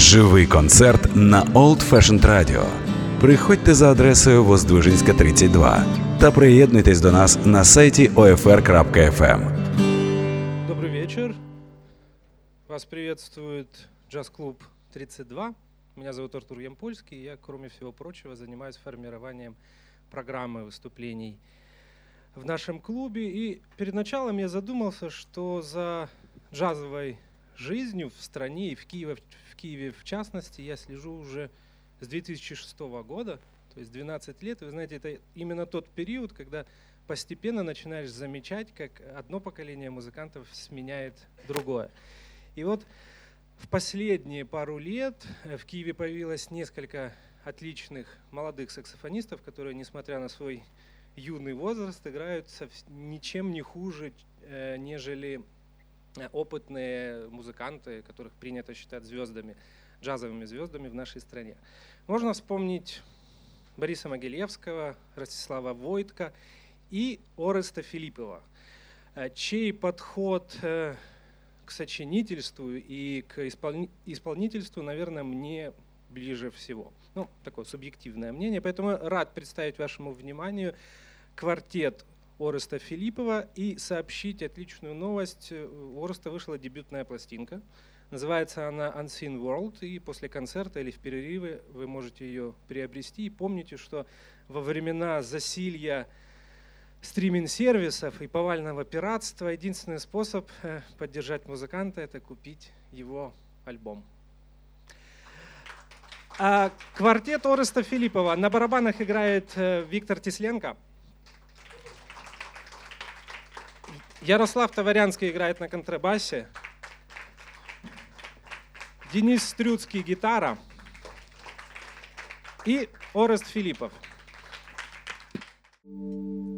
Живий концерт на Old Fashioned Radio. Приходьте за адресою Воздвижинська, 32 та приєднуйтесь до нас на сайті OFR.FM. Добрый вечер. Вас приветствует джаз-клуб 32. Меня зовут Артур Ямпольский. и Я, кроме всего прочего, занимаюсь формированием программы выступлений в нашем клубе. И перед началом я задумался, что за джазовой жизнью в стране и в Киеве, Киеве в частности я слежу уже с 2006 года, то есть 12 лет. Вы знаете, это именно тот период, когда постепенно начинаешь замечать, как одно поколение музыкантов сменяет другое. И вот в последние пару лет э, в Киеве появилось несколько отличных молодых саксофонистов, которые, несмотря на свой юный возраст, играют ничем не хуже, э, нежели опытные музыканты, которых принято считать звездами, джазовыми звездами в нашей стране. Можно вспомнить Бориса Могилевского, Ростислава Войтка и Ореста Филиппова, э, чей подход э, к сочинительству и к исполни- исполнительству, наверное, мне ближе всего. Ну, такое субъективное мнение. Поэтому рад представить вашему вниманию квартет Ореста Филиппова и сообщить отличную новость. У Ореста вышла дебютная пластинка. Называется она Unseen World, и после концерта или в перерывы вы можете ее приобрести. И помните, что во времена засилья стриминг-сервисов и повального пиратства единственный способ э, поддержать музыканта – это купить его альбом. А квартет Ореста Филиппова. На барабанах играет э, Виктор Тесленко. Ярослав Товарянский играет на контрабасе. Денис Стрюцкий гитара. И Орест Филиппов. Э,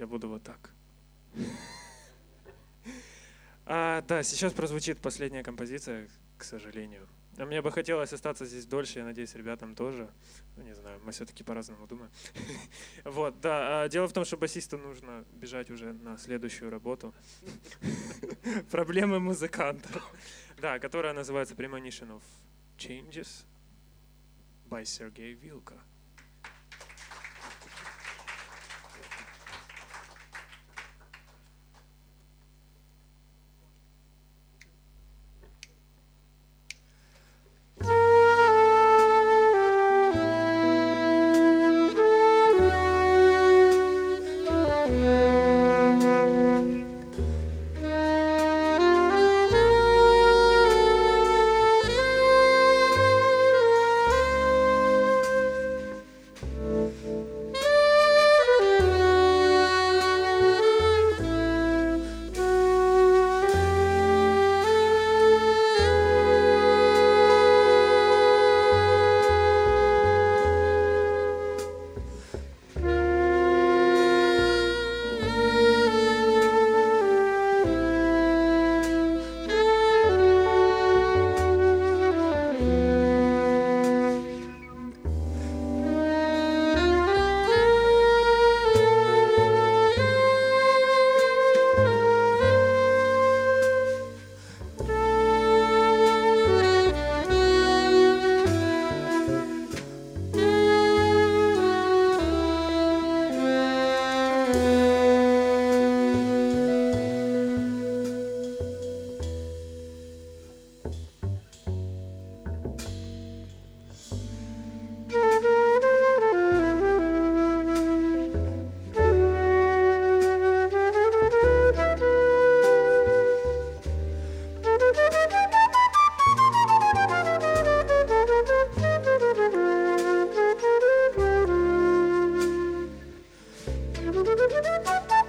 Я буду вот так. А, да, сейчас прозвучит последняя композиция, к сожалению. А мне бы хотелось остаться здесь дольше, я надеюсь, ребятам тоже. Ну, не знаю, мы все-таки по-разному думаем. Вот, да. А дело в том, что басисту нужно бежать уже на следующую работу. Проблемы музыканта. Да, которая называется Premonition of Changes by Sergei Vilka. Do-do-do-do-do-do!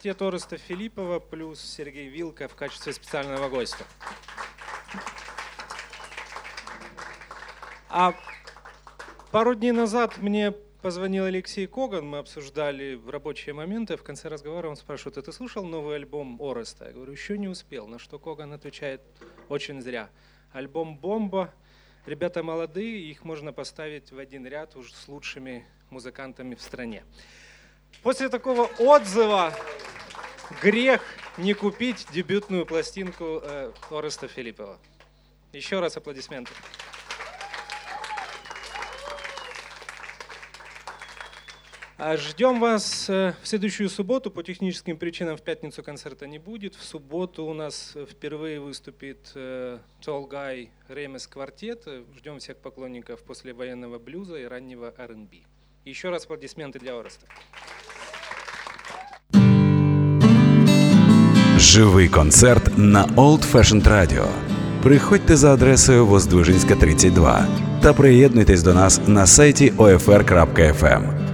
Квартет Ореста Филиппова плюс Сергей Вилка в качестве специального гостя. А пару дней назад мне позвонил Алексей Коган, мы обсуждали рабочие моменты. В конце разговора он спрашивает, а ты слушал новый альбом Ореста? Я говорю, еще не успел. На что Коган отвечает, очень зря. Альбом «Бомба». Ребята молодые, их можно поставить в один ряд уж с лучшими музыкантами в стране. После такого отзыва грех не купить дебютную пластинку э, Ореста Филиппова. Еще раз аплодисменты. А Ждем вас э, в следующую субботу. По техническим причинам в пятницу концерта не будет. В субботу у нас впервые выступит э, Tall Guy Ремес Квартет. Ждем всех поклонников после военного блюза и раннего R&B. Еще раз аплодисменты для Ореста. Живий концерт на Old Fashioned Radio. Приходьте за адресою Воздвижинська, 32 та приєднуйтесь до нас на сайті OFR.FM.